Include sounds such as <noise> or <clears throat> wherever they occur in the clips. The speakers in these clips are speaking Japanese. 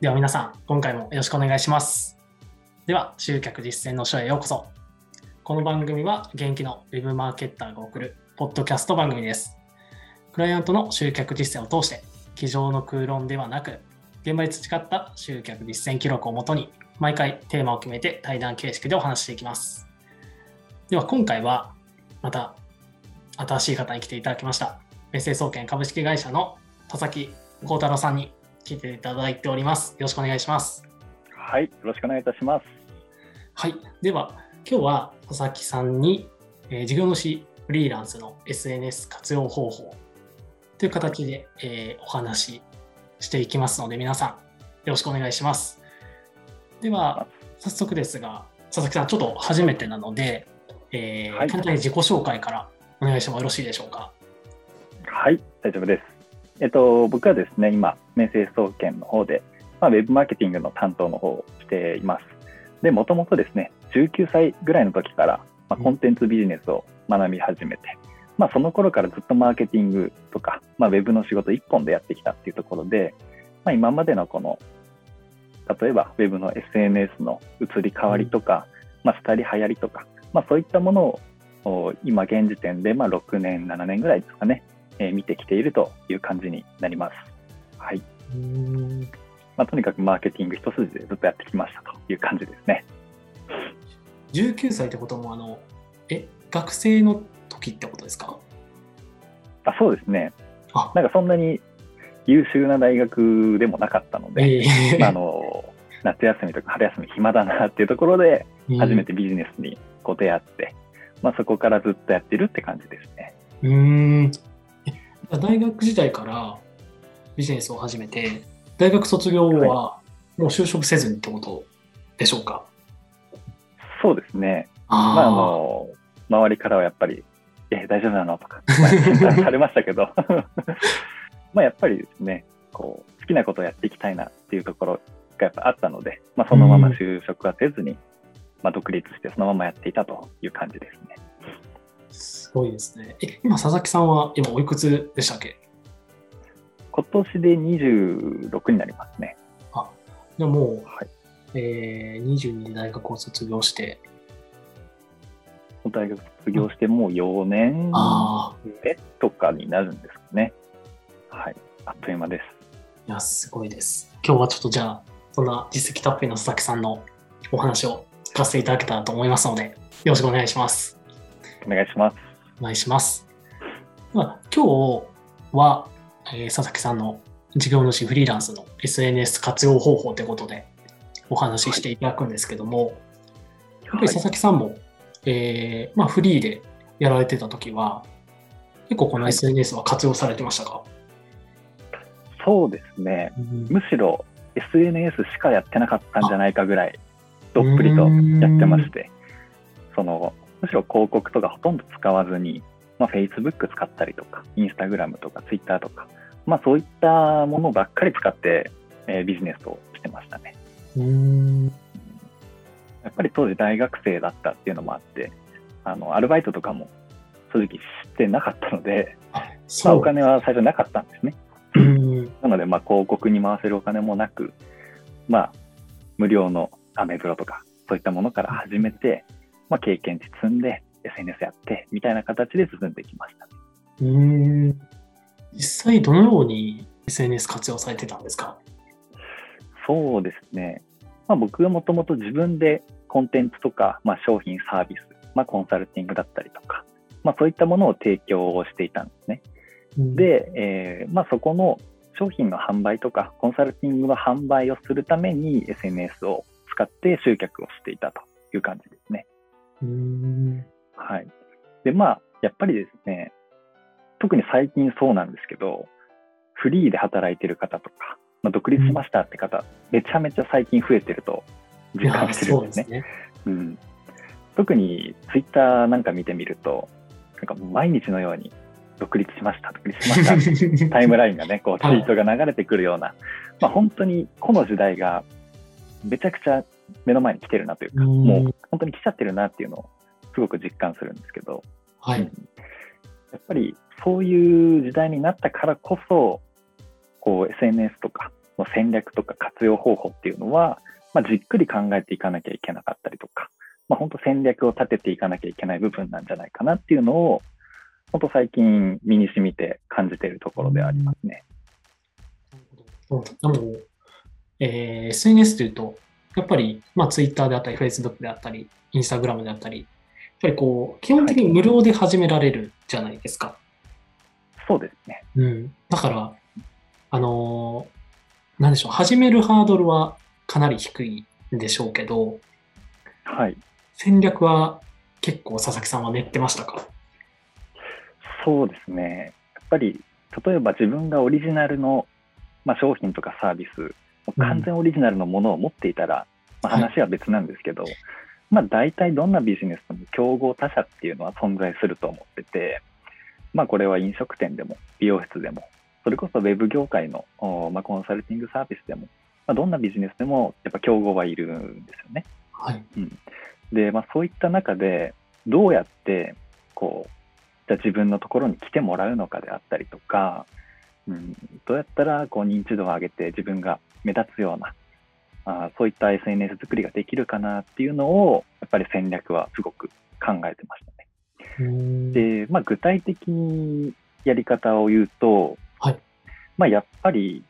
では皆さん、今回もよろしくお願いします。では、集客実践の書へようこそ。この番組は、元気の Web マーケッターが送るポッドキャスト番組です。クライアントの集客実践を通して、机上の空論ではなく、現場で培った集客実践記録をもとに、毎回テーマを決めて対談形式でお話していきます。では、今回は、また新しい方に来ていただきました。メッセ総研株式会社の田崎幸太郎さんに来ていただいております。よろしくお願いします。はい、よろしくお願いいたします。はい、では今日は田崎さんに、えー、事業主フリーランスの SNS 活用方法という形で、えー、お話ししていきますので、皆さんよろしくお願いします。では、早速ですが、佐々木さん、ちょっと初めてなので、えーはい、簡単に自己紹介からお願いしてもよろしいでしょうか？はい、大丈夫です。えっと、僕はですね、今、明星総研の方で、まあ、ウェブマーケティングの担当の方をしています。で、もともとですね、19歳ぐらいの時から、まあ、コンテンツビジネスを学び始めて、まあ、その頃からずっとマーケティングとか、まあ、ウェブの仕事一本でやってきたっていうところで、まあ、今までのこの、例えばウェブの SNS の移り変わりとか、まあ、廃り流行りとか、まあ、そういったものを今現時点でまあ6年、7年ぐらいですかね、えー、見てきているという感じになります。はい。まあ、とにかくマーケティング一筋でずっとやってきましたという感じですね。19歳ってことも、あの、え、学生の時ってことですか？あそうですね。あなんかそんなに優秀な大学でもなかったので、えー、まあ、あの夏休みとか春休み暇だなっていうところで初めてビジネスにこう出会って、まあ、そこからずっとやってるって感じですね。うん大学時代からビジネスを始めて、大学卒業後はもう就職せずにってことでしょうか、そうですね。あまあ、あの、周りからはやっぱり、え、大丈夫なの？とか、まあ、されましたけど、<laughs> まあやっぱりですね、こう、好きなことをやっていきたいなっていうところがやっぱあったので、まあ、そのまま就職はせずに、まあ、独立してそのままやっていたという感じですね。すごいですね。え、今、佐々木さんは今おいくつでしたっけ？今年で26になりますね。あ、でももう、はい、えー、22で大学を卒業して。大学卒業してもう4年目とかになるんですかね。はい、あっという間です。いや、すごいです。今日はちょっとじゃあ、そんな実績たっぷりの佐々木さんのお話を聞かせていただけたらと思いますので、よろしくお願いします。お願いします。お願いします。まあ、今日は、えー、佐々木さんの事業主フリーランスの SNS 活用方法ということでお話ししていただくんですけども、はい、やっぱり佐々木さんも、えー、まあ、フリーでやられてた時は、結構この SNS は活用されてましたか、はい、そうですね、うん、むしろ SNS しかやってなかったんじゃないかぐらいどっぷりとやってまして、そのむしろ広告とかほとんど使わずに、まあ、Facebook 使ったりとか、Instagram とか Twitter とか、まあ、そういったものばっかり使って、えー、ビジネスをしてましたね。うんやっぱり当時大学生だったっていうのもあって、あのアルバイトとかも正直知ってなかったので、まあ、お金は最初なかったんですね。なので、まあ、広告に回せるお金もなく、まあ、無料のアメブロとか、そういったものから始めて、まあ、経験値積んで、SNS やって、みたいな形で進んできました。うん実際、どのように SNS 活用されてたんですか？そうですね。まあ、僕はもともと自分でコンテンツとか、まあ、商品、サービス、まあ、コンサルティングだったりとか、まあ、そういったものを提供をしていたんですね。うん、で、えーまあ、そこの商品の販売とかコンサルティングの販売をするために SNS を使って集客をしていたという感じですね。はい。で、まあ、やっぱりですね、特に最近そうなんですけど、フリーで働いてる方とか、まあ、独立しましたって方、うん、めちゃめちゃ最近増えてると実感してるんですね。うすね。うん、特にツイッターなんか見てみると、なんか毎日のように独立しました、独立しました <laughs> タイムラインがね、こうツイートが流れてくるような、まあ、本当にこの時代がめちゃくちゃ目の前に来てるなというか、もう本当に来ちゃってるなっていうのをすごく実感するんですけど、はい、うん、やっぱりそういう時代になったからこそ、こう SNS とかの戦略とか活用方法っていうのは、まあ、じっくり考えていかなきゃいけなかったりとか、まあ、本当戦略を立てていかなきゃいけない部分なんじゃないかなっていうのを、本当最近身に染みて感じているところでありますね。なるほど。えー、SNS というと、やっぱり、まあ、Twitter であったり、Facebook であったり、Instagram であったり、やっぱりこう、基本的に無料で始められるじゃないですか。はい、そうですね。うん。だから、あのー、なんでしょう、始めるハードルはかなり低いんでしょうけど、はい。戦略は結構佐々木さんは練ってましたか？そうですね。やっぱり、例えば自分がオリジナルの、まあ、商品とかサービス、完全オリジナルのものを持っていたら、うん、まあ、話は別なんですけど、はい、まあ、大体どんなビジネスでも競合他社っていうのは存在すると思ってて、まあ、これは飲食店でも美容室でも、それこそウェブ業界の、まあ、コンサルティングサービスでも、まあ、どんなビジネスでもやっぱ競合はいるんですよね。はい、うん、で、まあ、そういった中でどうやってこうじゃ自分のところに来てもらうのかであったりとか、うん、どうやったらこう認知度を上げて自分が目立つようなあそういった SNS 作りができるかなっていうのをやっぱり戦略はすごく考えてましたね。で、まあ、具体的にやり方を言うと、はい、まあ、やっぱり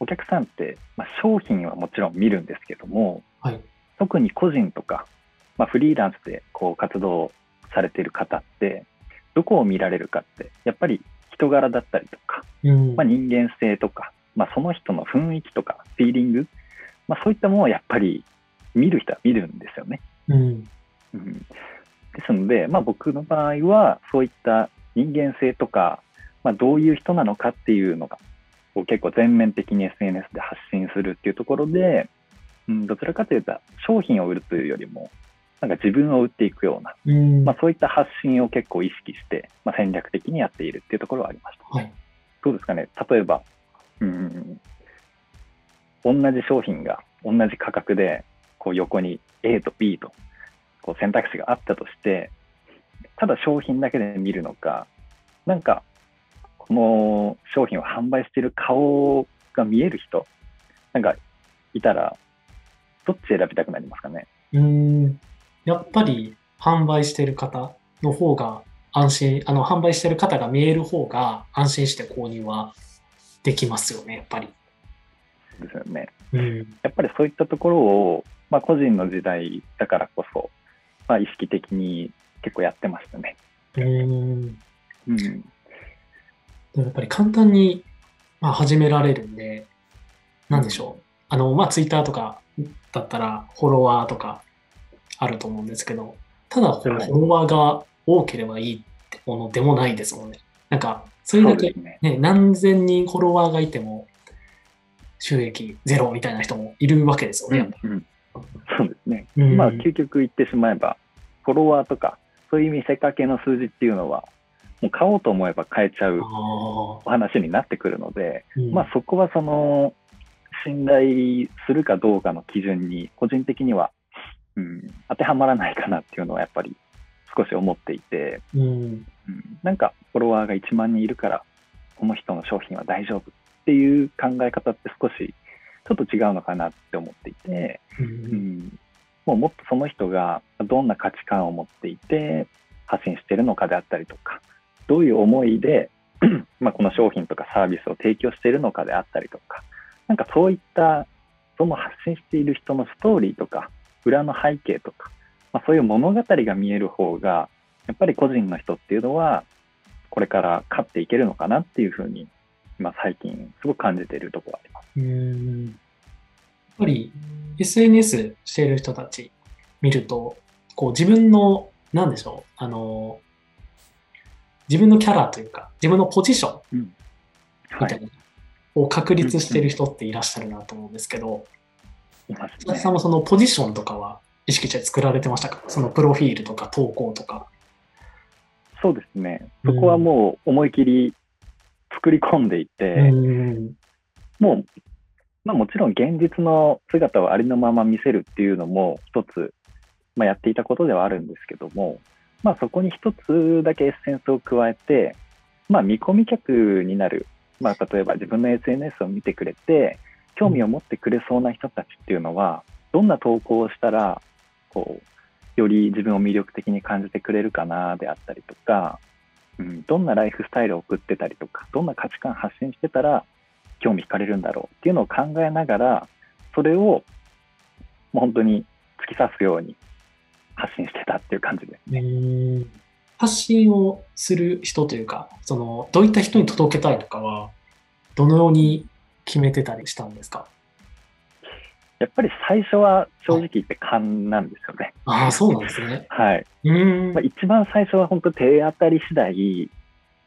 お客さんって、まあ、商品はもちろん見るんですけども、はい、特に個人とか、まあ、フリーランスでこう活動されている方ってどこを見られるかってやっぱり人柄だったりとか、うん、まあ、人間性とか、まあ、その人の雰囲気とかフィーリング、まあ、そういったものをやっぱり見る人は見るんですよね。うん、うん、ですので、まあ、僕の場合はそういった人間性とか、まあ、どういう人なのかっていうのが結構全面的に SNS で発信するっていうところで、うん、どちらかというと商品を売るというよりもなんか自分を売っていくような、うん、まあ、そういった発信を結構意識して、まあ、戦略的にやっているっていうところはありました。はい、どうですかね？例えば、うん、同じ商品が同じ価格でこう横に A と B とこう選択肢があったとしてただ商品だけで見るのかなんかこの商品を販売している顔が見える人なんかいたらどっち選びたくなりますかね？うん。やっぱり販売してる方の方が安心、あの、販売してる方が見える方が安心して購入はできますよね、やっぱり。ですよね。うん、やっぱりそういったところを、まあ、個人の時代だからこそ、まあ、意識的に結構やってましたね。うん。うん。やっぱり簡単に、まあ、始められるんで、なんでしょう。あの、まあ、ツイッターとかだったら、フォロワーとかあると思うんですけど、ただフォロワーが多ければいいってものでもないですもんね。なんか、それだけね、ね何千人フォロワーがいても、収益ゼロみたいな人もいるわけですよね。うんうん、そうですね。うん、まあ、究極言ってしまえば、フォロワーとか、そういう見せかけの数字っていうのは、もう買おうと思えば買えちゃうお話になってくるので、うん、まあそこはその信頼するかどうかの基準に個人的にはうん、当てはまらないかなっていうのはやっぱり少し思っていて、うん、うん、なんかフォロワーが1万人いるからこの人の商品は大丈夫っていう考え方って少しちょっと違うのかなって思っていて、うん、うん、もうもっとその人がどんな価値観を持っていて発信してるのかであったりとかどういう思いで <clears throat> まあこの商品とかサービスを提供しているのかであったりとかなんかそういったその発信している人のストーリーとか裏の背景とか、まあ、そういう物語が見える方がやっぱり個人の人っていうのはこれから勝っていけるのかなっていうふうに今最近すごく感じているところがあります。うんやっぱり SNS している人たち見るとこう自分の何でしょうあの自分のキャラというか自分のポジションみたいな、を確立している人っていらっしゃるなと思うんですけど、います、ね。さんもそのポジションとかは意識して作られてましたか？そのプロフィールとか投稿とか。そうですね。そこはもう思い切り作り込んでいて、うん、もう、まあもちろん現実の姿をありのまま見せるっていうのも一つ、まあ、やっていたことではあるんですけども、まあそこに一つだけエッセンスを加えて、まあ見込み客になる、まあ例えば自分の SNS を見てくれて、興味を持ってくれそうな人たちっていうのは、どんな投稿をしたら、こう、より自分を魅力的に感じてくれるかなであったりとか、うん、どんなライフスタイルを送ってたりとか、どんな価値観発信してたら興味惹かれるんだろうっていうのを考えながら、それをもう本当に突き刺すように発信してたっていう感じですね。発信をする人というか、そのどういった人に届けたいとかは、どのように決めてたりしたんですか？やっぱり最初は正直言って勘なんですよね。ああ、そうなんですね。はい。うんまあ、一番最初は本当手当たり次第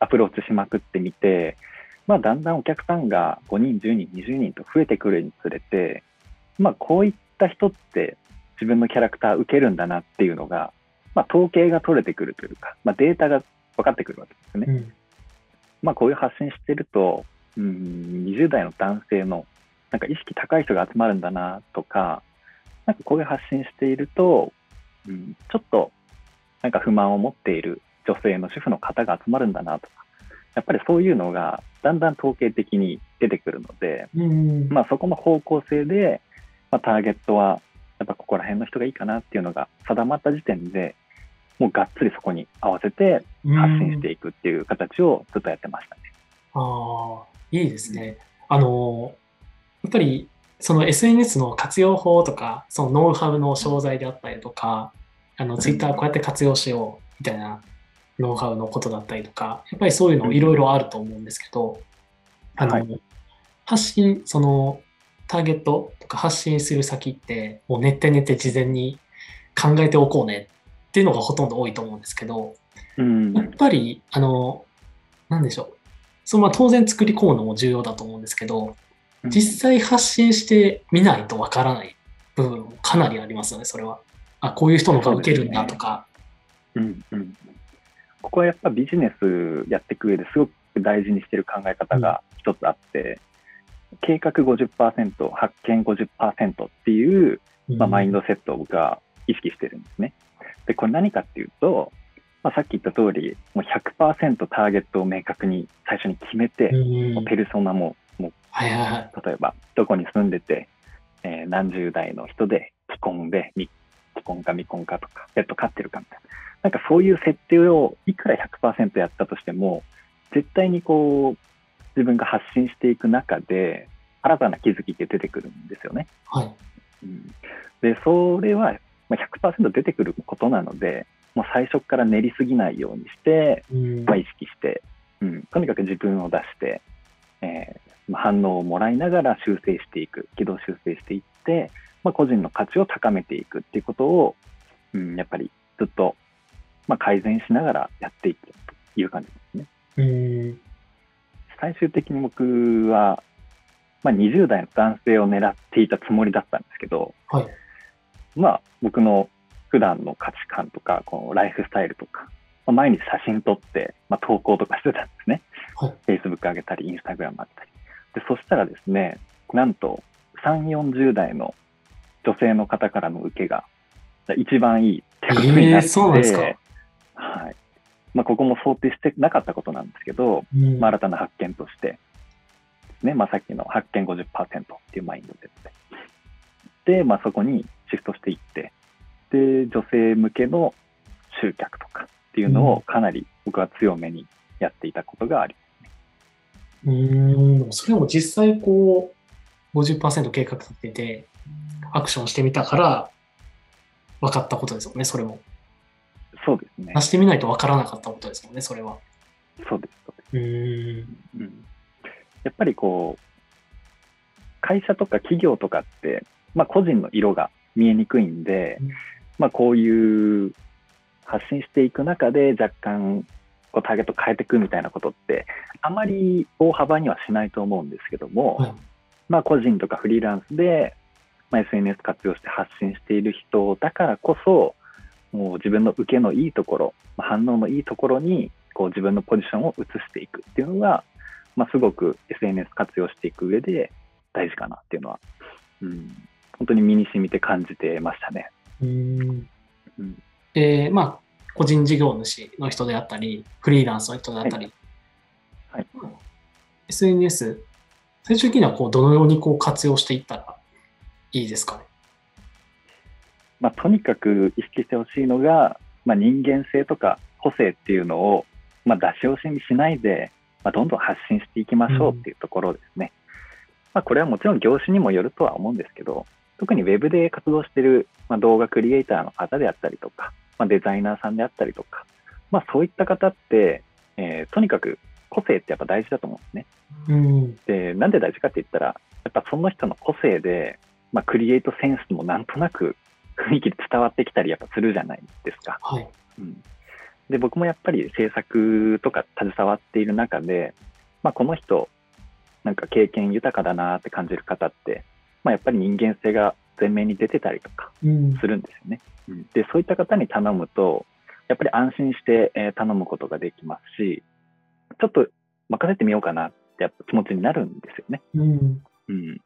アプローチしまくってみて、まあ、だんだんお客さんが5人、10人、20人と増えてくるにつれて、まあ、こういった人って自分のキャラクター受けるんだなっていうのが、まあ、統計が取れてくるというか、まあ、データが分かってくるわけですね。うん、まあ、こういう発信してると、うん、20代の男性のなんか意識高い人が集まるんだなとか、なんかこういう発信していると、うん、ちょっとなんか不満を持っている女性の主婦の方が集まるんだなとか、やっぱりそういうのがだんだん統計的に出てくるので、うん、まあそこの方向性で、まあ、ターゲットはやっぱここら辺の人がいいかなっていうのが定まった時点でもうがっつりそこに合わせて発信していくっていう形をずっとやってましたね。うん、ああ、いいですね。あの、やっぱりその SNS の活用法とか、そのノウハウの商材であったりとか、あの Twitter こうやって活用しようみたいなノウハウのことだったりとか、やっぱりそういうのいろいろあると思うんですけど、あの、はい、発信、そのターゲットとか発信する先って、もう練って練って事前に考えておこうねっていうのがほとんど多いと思うんですけど、うん、やっぱり、あの、なんでしょう。そのまあ当然作り込むのも重要だと思うんですけど、実際発信してみないとわからない部分もかなりありますよね、それは。あ、こういう人のが受けるんだとか。うね、うんうん。ここはやっぱビジネスやっていく上ですごく大事にしてる考え方が一つあって、計画50%、発見50%っていう、まあ、マインドセットを僕は意識してるんですね。で、これ何かっていうと、まあ、さっき言った通り、もう100%ターゲットを明確に最初に決めて、もうペルソナも、もう、例えば、どこに住んでて、えー、何十代の人で、既婚で、既婚か未婚かとか、ペット飼ってるかみたいな。なんかそういう設定をいくら100%やったとしても、絶対にこう、自分が発信していく中で、新たな気づきって出てくるんですよね。はい。うん、で、それは100%出てくることなので、もう最初から練りすぎないようにして、うん、まあ、意識して、うん、とにかく自分を出して、えー、反応をもらいながら修正していく、軌道修正していって、まあ、個人の価値を高めていくっていうことを、うん、やっぱりずっと、まあ、改善しながらやっていくという感じですね。うん最終的に僕は、まあ、20代の男性を狙っていたつもりだったんですけど、はい、まあ僕の普段の価値観とかこのライフスタイルとか、まあ、毎日写真撮って、まあ、投稿とかしてたんですね、はい、Facebook 上げたり Instagram 上げたりでそしたらですねなんと3 4 0代の女性の方からの受けが一番いいってことになって、えー、はい。まあ、ここも想定してなかったことなんですけど、うん、まあ、新たな発見として、ねまあ、さっきの発見50%っていうマインドでで、まあ、そこにシフトしていってで女性向けの集客とかっていうのをかなり僕は強めにやっていたことがありますね。うん、それも実際こう50%計画立ててアクションしてみたから分かったことですよね、それも。そうですね。出してみないと分からなかったことですもんね、それは。そうです、そうです。うん、やっぱりこう、会社とか企業とかって、まあ、個人の色が見えにくいんで、うん、まあ、こういう発信していく中で若干こうターゲット変えていくみたいなことってあまり大幅にはしないと思うんですけども、はい、まあ、個人とかフリーランスで、まあ、SNS 活用して発信している人だからこそもう自分の受けのいいところ、反応のいいところにこう自分のポジションを移していくっていうのが、まあ、すごく SNS 活用していく上で大事かなっていうのは、うん、本当に身に染みて感じてましたね。うん。うん、で、まあ、個人事業主の人であったり、フリーランスの人であったり、はいはい、SNS 最終的にはこうどのようにこう活用していったらいいですかね？まあ、とにかく意識してほしいのが、まあ、人間性とか個性っていうのを、まあ、出し惜しみしないで、まあ、どんどん発信していきましょうっていうところですね。まあ、これはもちろん業種にもよるとは思うんですけど、特にウェブで活動している、まあ、動画クリエイターの方であったりとか、まあ、デザイナーさんであったりとか、まあ、そういった方って、えー、とにかく個性ってやっぱ大事だと思うんですね。うん、で、なんで大事かって言ったら、やっぱその人の個性で、まあ、クリエイトセンスもなんとなく雰囲気で伝わってきたりやっぱするじゃないですか。はい、うん、で僕もやっぱり制作とか携わっている中で、まあ、この人なんか経験豊かだなって感じる方って、まあ、やっぱり人間性が前面に出てたりとかするんですよね。うん、でそういった方に頼むとやっぱり安心して頼むことができますしちょっと任せてみようかなってやっぱ気持ちになるんですよね。うん、うん、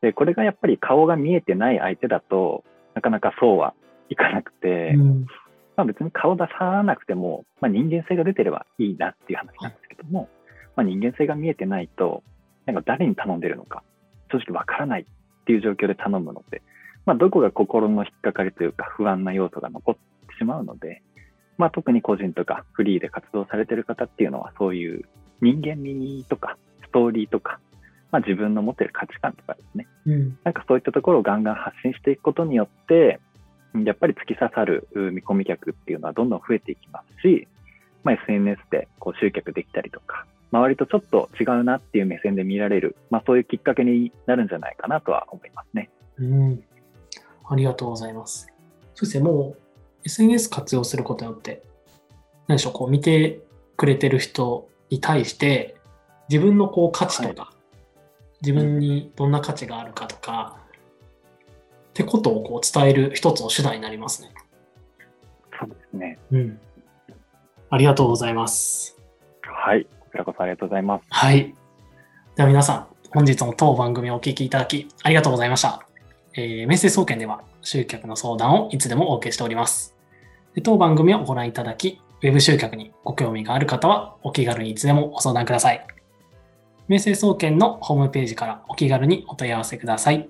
でこれがやっぱり顔が見えてない相手だとなかなかそうはいかなくて、うん、まあ、別に顔出さなくても、まあ、人間性が出てればいいなっていう話なんですけども、まあ、人間性が見えてないとなんか誰に頼んでるのか正直わからないっていう状況で頼むので、まあ、どこが心の引っかかりというか不安な要素が残ってしまうので、まあ、特に個人とかフリーで活動されてる方っていうのはそういう人間味とかストーリーとか、まあ、自分の持ってる価値観とかですね、うん、なんかそういったところをガンガン発信していくことによってやっぱり突き刺さる見込み客っていうのはどんどん増えていきますし、まあ、SNS でこう集客できたりとか、周りとちょっと違うなっていう目線で見られる、まあ、そういうきっかけになるんじゃないかなとは思いますね。うん、ありがとうございます。そしてもう SNS 活用することによって、何でしょう、こう見てくれてる人に対して、自分のこう価値とか、はい、自分にどんな価値があるかとか、ってことをこう伝える一つの手段になりますね。そうですね。うん。ありがとうございます。はい。こちらこそありがとうございます。はい。では皆さん、本日も当番組をお聞きいただきありがとうございました。えー、メッセ総研では集客の相談をいつでもお受けしております。で当番組をご覧いただき、ウェブ集客にご興味がある方はお気軽にいつでもご相談ください。メッセージ総研のホームページからお気軽にお問い合わせください。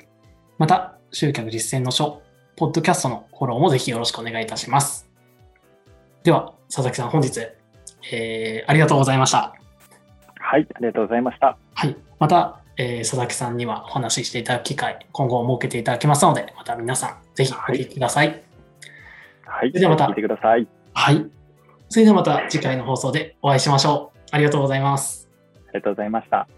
また、集客実践の書、ポッドキャストのフォローもぜひよろしくお願いいたします。では、佐々木さん、本日、えー、ありがとうございました。はい、ありがとうございました。はい、また、えー、佐々木さんにはお話ししていただく機会、今後設けていただきますので、また皆さん、ぜひお聞きください。はい、はい、それではまた、聞いてください。はい。それではまた次回の放送でお会いしましょう。ありがとうございます。ありがとうございました。